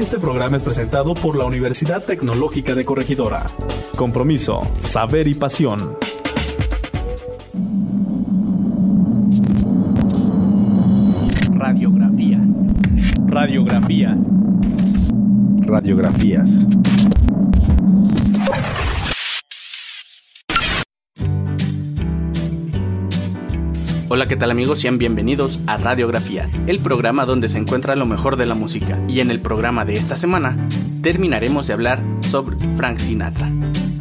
Este programa es presentado por la Universidad Tecnológica de Corregidora. Compromiso, saber y pasión. Radiografías. Radiografías. Radiografías. Hola, ¿qué tal amigos? Sean bienvenidos a Radiografía, el programa donde se encuentra lo mejor de la música. Y en el programa de esta semana terminaremos de hablar sobre Frank Sinatra.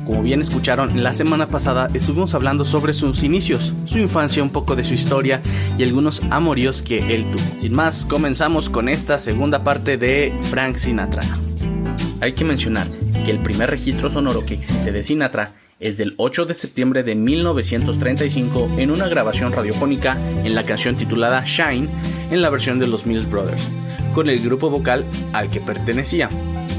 Como bien escucharon, la semana pasada estuvimos hablando sobre sus inicios, su infancia, un poco de su historia y algunos amoríos que él tuvo. Sin más, comenzamos con esta segunda parte de Frank Sinatra. Hay que mencionar que el primer registro sonoro que existe de Sinatra es del 8 de septiembre de 1935 en una grabación radiofónica en la canción titulada Shine en la versión de los Mills Brothers, con el grupo vocal al que pertenecía,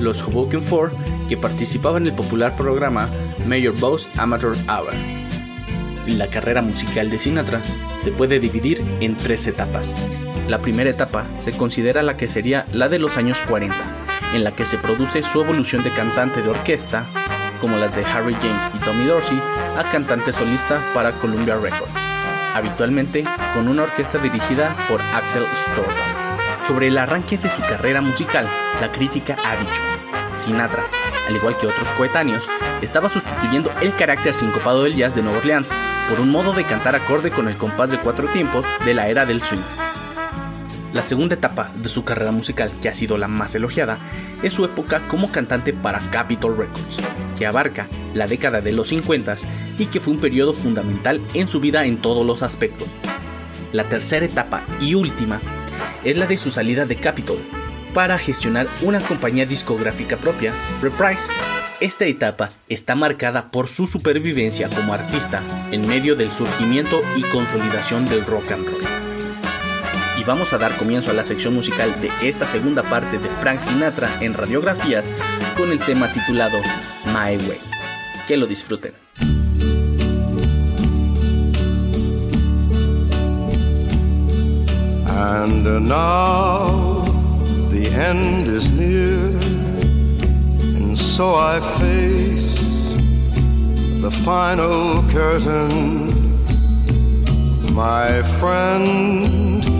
los Hoboken Four, que participaba en el popular programa Mayor Boss Amateur Hour. La carrera musical de Sinatra se puede dividir en tres etapas. La primera etapa se considera la que sería la de los años 40, en la que se produce su evolución de cantante de orquesta como las de Harry James y Tommy Dorsey, a cantante solista para Columbia Records, habitualmente con una orquesta dirigida por Axel Storton. Sobre el arranque de su carrera musical, la crítica ha dicho, Sinatra, al igual que otros coetáneos, estaba sustituyendo el carácter sincopado del jazz de Nueva Orleans por un modo de cantar acorde con el compás de cuatro tiempos de la era del swing. La segunda etapa de su carrera musical, que ha sido la más elogiada, es su época como cantante para Capitol Records, que abarca la década de los 50 y que fue un periodo fundamental en su vida en todos los aspectos. La tercera etapa y última es la de su salida de Capitol para gestionar una compañía discográfica propia, Reprise. Esta etapa está marcada por su supervivencia como artista en medio del surgimiento y consolidación del rock and roll vamos a dar comienzo a la sección musical de esta segunda parte de Frank Sinatra en radiografías con el tema titulado My Way. Que lo disfruten. And now the end is near, and so I face the final curtain, my friend.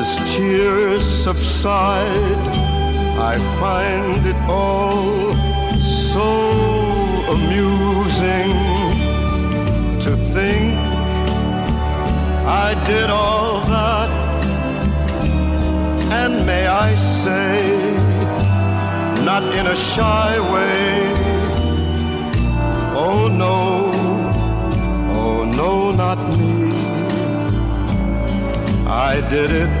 as tears subside, I find it all so amusing to think I did all that. And may I say, not in a shy way, oh no, oh no, not me. I did it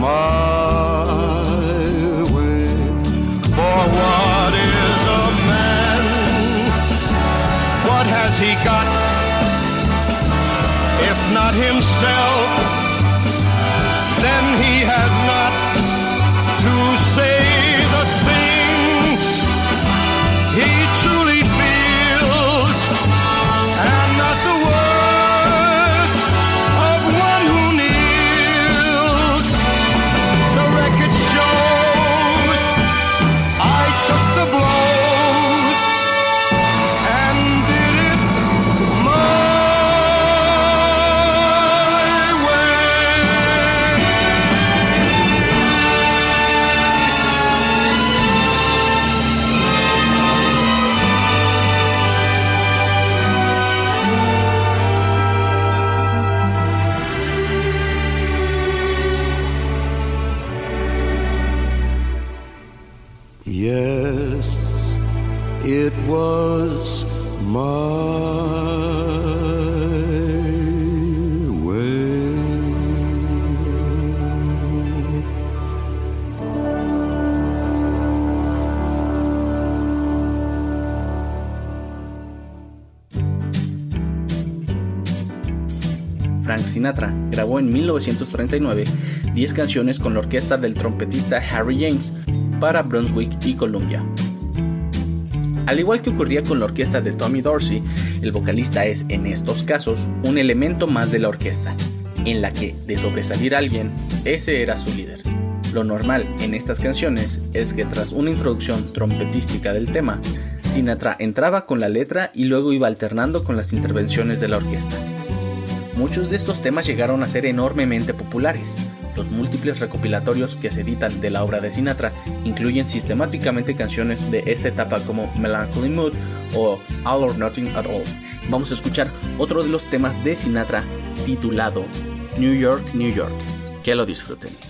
my way. For what is a man? What has he got? If not himself, then he has not Yes, it was my way. Frank Sinatra grabó en 1939 10 canciones con la orquesta del trompetista Harry James para Brunswick y Columbia. Al igual que ocurría con la orquesta de Tommy Dorsey, el vocalista es, en estos casos, un elemento más de la orquesta, en la que, de sobresalir alguien, ese era su líder. Lo normal en estas canciones es que tras una introducción trompetística del tema, Sinatra entraba con la letra y luego iba alternando con las intervenciones de la orquesta. Muchos de estos temas llegaron a ser enormemente populares. Los múltiples recopilatorios que se editan de la obra de Sinatra incluyen sistemáticamente canciones de esta etapa como Melancholy Mood o All or Nothing at All. Vamos a escuchar otro de los temas de Sinatra titulado New York, New York. Que lo disfruten.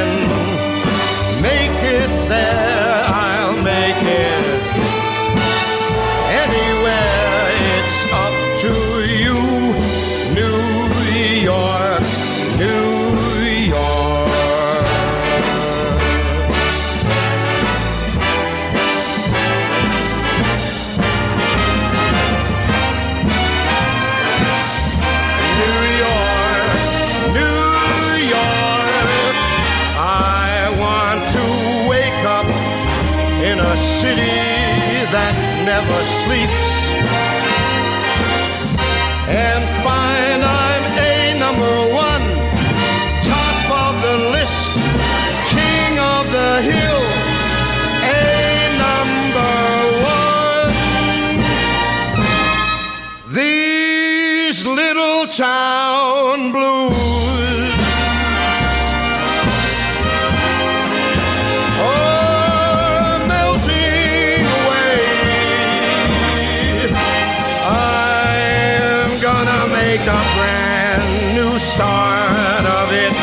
make a brand new start of it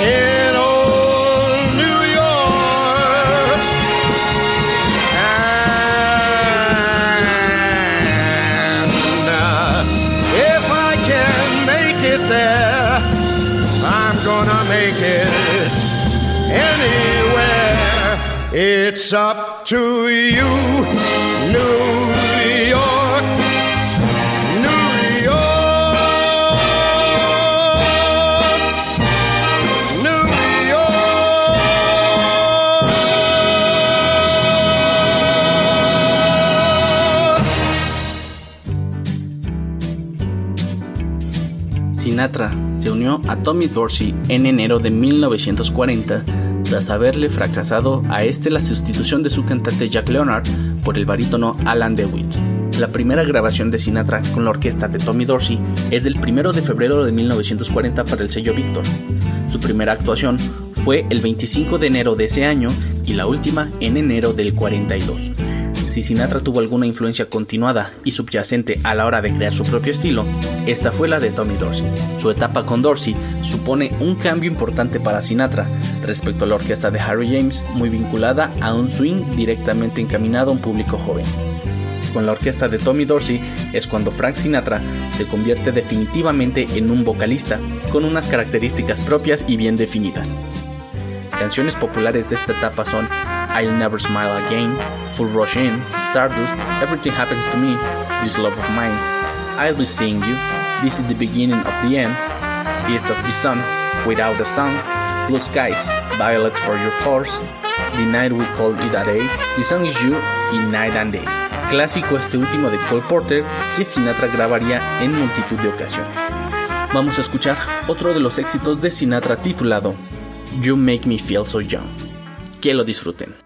in old New York. And uh, if I can make it there, I'm gonna make it anywhere. It's up to you, a Tommy Dorsey en enero de 1940 tras haberle fracasado a este la sustitución de su cantante Jack Leonard por el barítono Alan DeWitt. La primera grabación de Sinatra con la orquesta de Tommy Dorsey es del 1 de febrero de 1940 para el sello Victor. Su primera actuación fue el 25 de enero de ese año y la última en enero del 42. Si Sinatra tuvo alguna influencia continuada y subyacente a la hora de crear su propio estilo, esta fue la de Tommy Dorsey. Su etapa con Dorsey supone un cambio importante para Sinatra respecto a la orquesta de Harry James, muy vinculada a un swing directamente encaminado a un público joven. Con la orquesta de Tommy Dorsey es cuando Frank Sinatra se convierte definitivamente en un vocalista con unas características propias y bien definidas. Canciones populares de esta etapa son I'll Never Smile Again, Full Rush In, Stardust, Everything Happens to Me, This Love of Mine, I'll Be Seeing You, This is the Beginning of the End, East of the Sun, Without a Song, Blue Skies, Violets for Your Force, The Night We Call It a Day, The Song Is You y Night and Day. Clásico este último de Cole Porter que Sinatra grabaría en multitud de ocasiones. Vamos a escuchar otro de los éxitos de Sinatra titulado You Make Me Feel So Young. Que lo disfruten.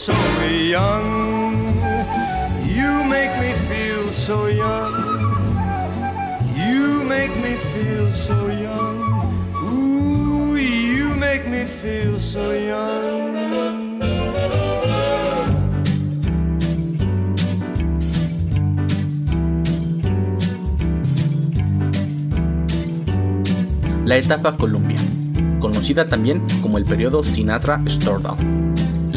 so young. You make me feel so young. You make me feel so young. Ooh, you make me feel so young. La etapa Columbia, conocida también como el periodo Sinatra-Stordal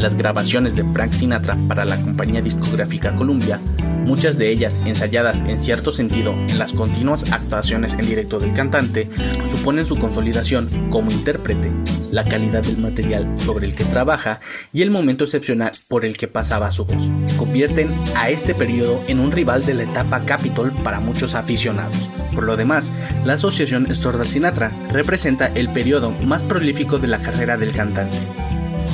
las grabaciones de Frank Sinatra para la compañía discográfica Columbia muchas de ellas ensayadas en cierto sentido en las continuas actuaciones en directo del cantante, suponen su consolidación como intérprete, la calidad del material sobre el que trabaja y el momento excepcional por el que pasaba su voz. Convierten a este periodo en un rival de la etapa Capitol para muchos aficionados. Por lo demás, la asociación Stordal Sinatra representa el periodo más prolífico de la carrera del cantante.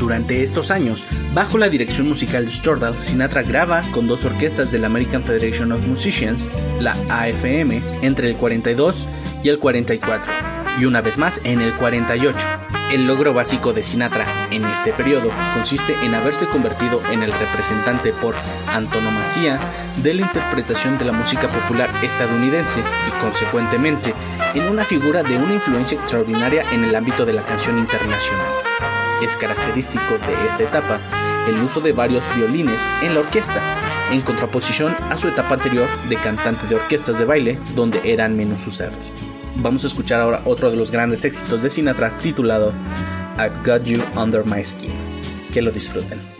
Durante estos años, bajo la dirección musical de Stordal, Sinatra graba con dos orquestas de la American Federation of Musicians, la AFM, entre el 42 y el 44, y una vez más en el 48. El logro básico de Sinatra en este periodo consiste en haberse convertido en el representante por antonomasia de la interpretación de la música popular estadounidense y consecuentemente en una figura de una influencia extraordinaria en el ámbito de la canción internacional. Es característico de esta etapa el uso de varios violines en la orquesta, en contraposición a su etapa anterior de cantante de orquestas de baile, donde eran menos usados. Vamos a escuchar ahora otro de los grandes éxitos de Sinatra titulado I've Got You Under My Skin. Que lo disfruten.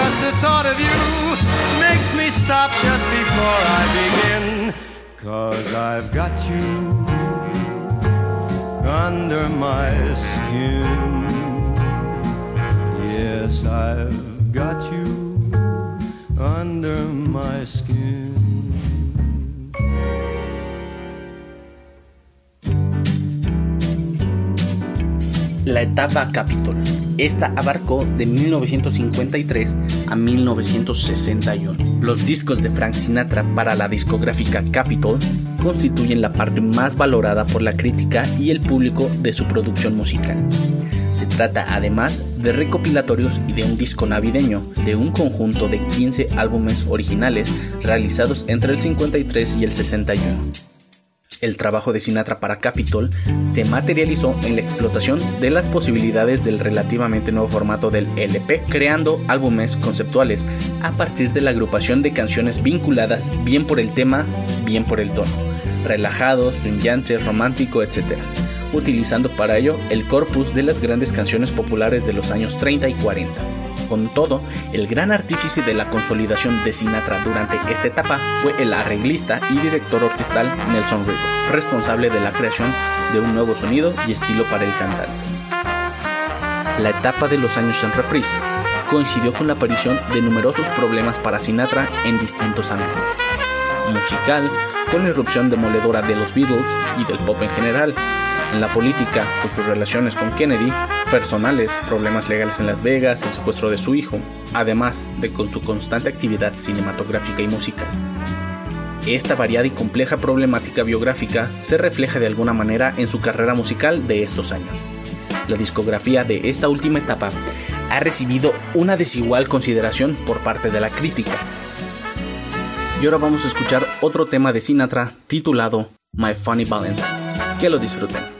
Just the thought of you makes me stop just before I begin. Cause I've got you under my skin. Yes, I've got you under my skin. La etapa Capitol. Esta abarcó de 1953 a 1961. Los discos de Frank Sinatra para la discográfica Capitol constituyen la parte más valorada por la crítica y el público de su producción musical. Se trata además de recopilatorios y de un disco navideño de un conjunto de 15 álbumes originales realizados entre el 53 y el 61. El trabajo de Sinatra para Capitol se materializó en la explotación de las posibilidades del relativamente nuevo formato del LP, creando álbumes conceptuales a partir de la agrupación de canciones vinculadas bien por el tema, bien por el tono, relajados, brillantes, romántico, etc utilizando para ello el corpus de las grandes canciones populares de los años 30 y 40. Con todo, el gran artífice de la consolidación de Sinatra durante esta etapa fue el arreglista y director orquestal Nelson Riddle, responsable de la creación de un nuevo sonido y estilo para el cantante. La etapa de los años en reprise coincidió con la aparición de numerosos problemas para Sinatra en distintos ámbitos. Musical, con la irrupción demoledora de los Beatles y del pop en general, en la política, con sus relaciones con Kennedy, personales, problemas legales en Las Vegas, el secuestro de su hijo, además de con su constante actividad cinematográfica y musical. Esta variada y compleja problemática biográfica se refleja de alguna manera en su carrera musical de estos años. La discografía de esta última etapa ha recibido una desigual consideración por parte de la crítica. Y ahora vamos a escuchar otro tema de Sinatra titulado My Funny Valentine. Que lo disfruten.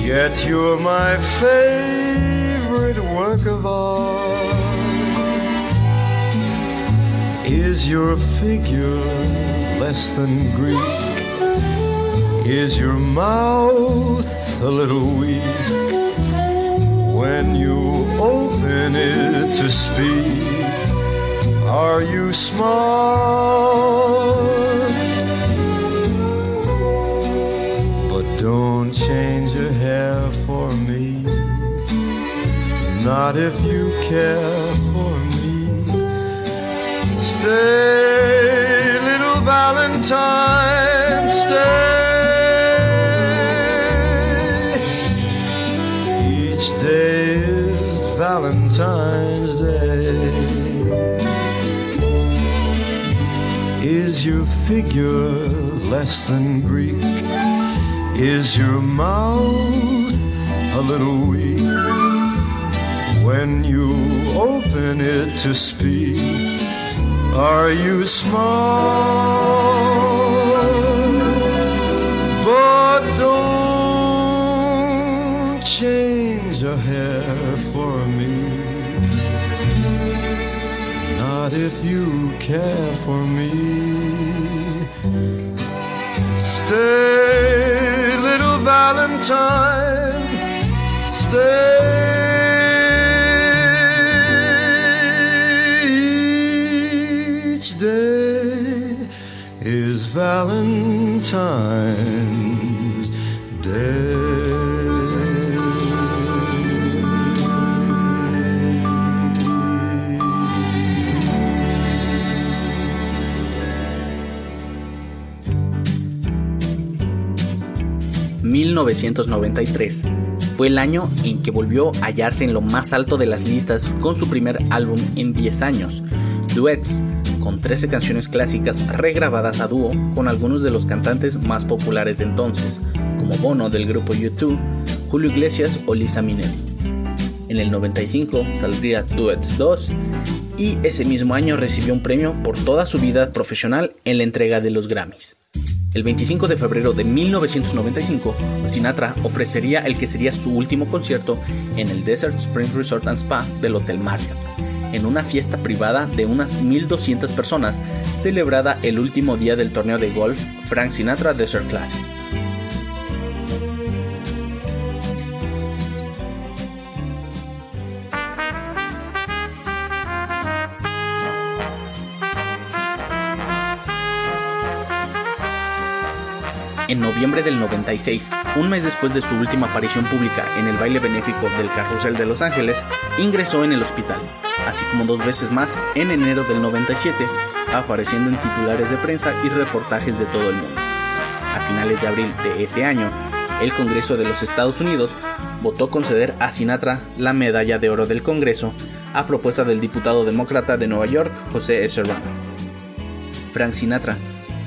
Yet you're my favorite work of art. Is your figure less than Greek? Is your mouth a little weak? When you open it to speak, are you smart? Don't change your hair for me, not if you care for me. Stay, little Valentine, stay. Each day is Valentine's Day. Is your figure less than Greek? Is your mouth a little weak when you open it to speak? Are you smart? But don't change a hair for me. Not if you care for me. Valentine, stay. Each day is Valentine's 1993 fue el año en que volvió a hallarse en lo más alto de las listas con su primer álbum en 10 años, Duets, con 13 canciones clásicas regrabadas a dúo con algunos de los cantantes más populares de entonces, como Bono del grupo U2, Julio Iglesias o Lisa Minnelli. En el 95 saldría Duets 2 y ese mismo año recibió un premio por toda su vida profesional en la entrega de los Grammys. El 25 de febrero de 1995, Sinatra ofrecería el que sería su último concierto en el Desert Springs Resort and Spa del Hotel Marriott, en una fiesta privada de unas 1.200 personas celebrada el último día del torneo de golf Frank Sinatra Desert Classic. Noviembre del 96, un mes después de su última aparición pública en el baile benéfico del Carrusel de Los Ángeles, ingresó en el hospital, así como dos veces más en enero del 97, apareciendo en titulares de prensa y reportajes de todo el mundo. A finales de abril de ese año, el Congreso de los Estados Unidos votó conceder a Sinatra la medalla de oro del Congreso a propuesta del diputado demócrata de Nueva York, José Serrano. Frank Sinatra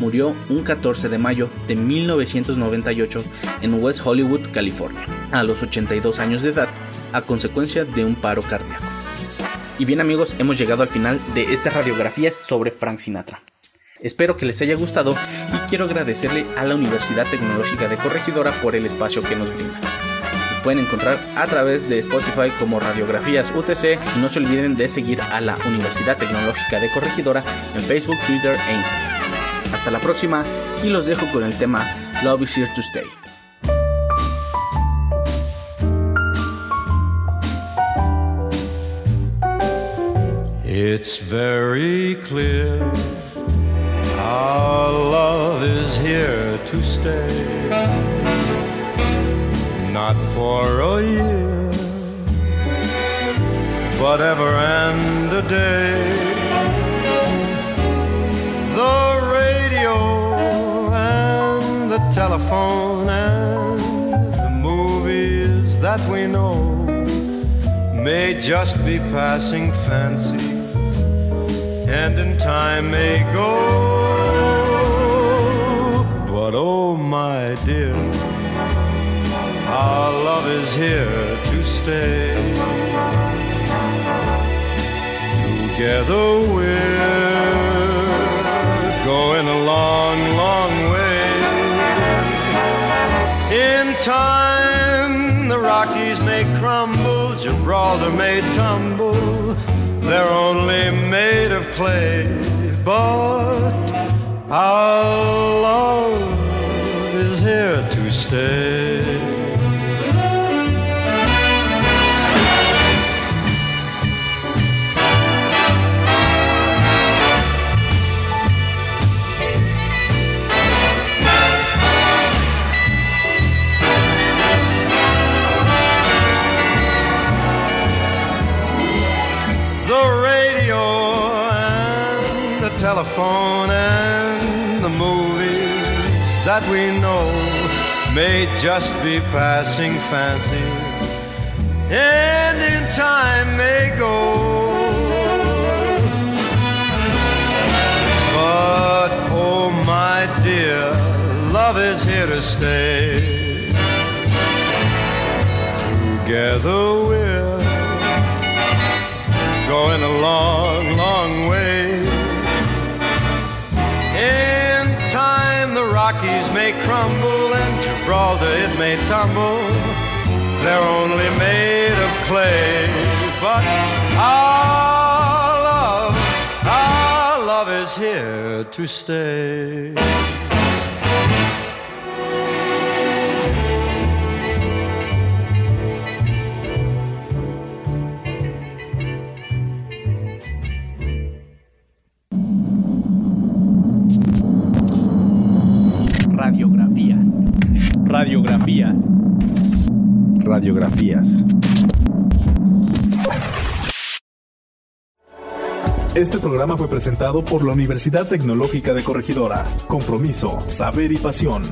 murió un 14 de mayo de 1998 en West Hollywood, California, a los 82 años de edad, a consecuencia de un paro cardíaco. Y bien amigos, hemos llegado al final de esta radiografía sobre Frank Sinatra. Espero que les haya gustado y quiero agradecerle a la Universidad Tecnológica de Corregidora por el espacio que nos brinda. Nos pueden encontrar a través de Spotify como Radiografías UTC y no se olviden de seguir a la Universidad Tecnológica de Corregidora en Facebook, Twitter e Instagram. Hasta la próxima y los dejo con el tema Love is Here to Stay. It's very clear our love is here to stay. Not for a year, but ever and a day. Telephone and the movies that we know may just be passing fancies and in time may go. But oh, my dear, our love is here to stay. Together we're going a long, long time, the Rockies may crumble, Gibraltar may tumble they're only made of clay, but our love is here to stay. Telephone and the movies that we know may just be passing fancies and in time may go. But oh my dear, love is here to stay. Together we're going a crumble and Gibraltar it may tumble. They're only made of clay, but our love, our love is here to stay. Radiografías. Radiografías. Este programa fue presentado por la Universidad Tecnológica de Corregidora. Compromiso, saber y pasión.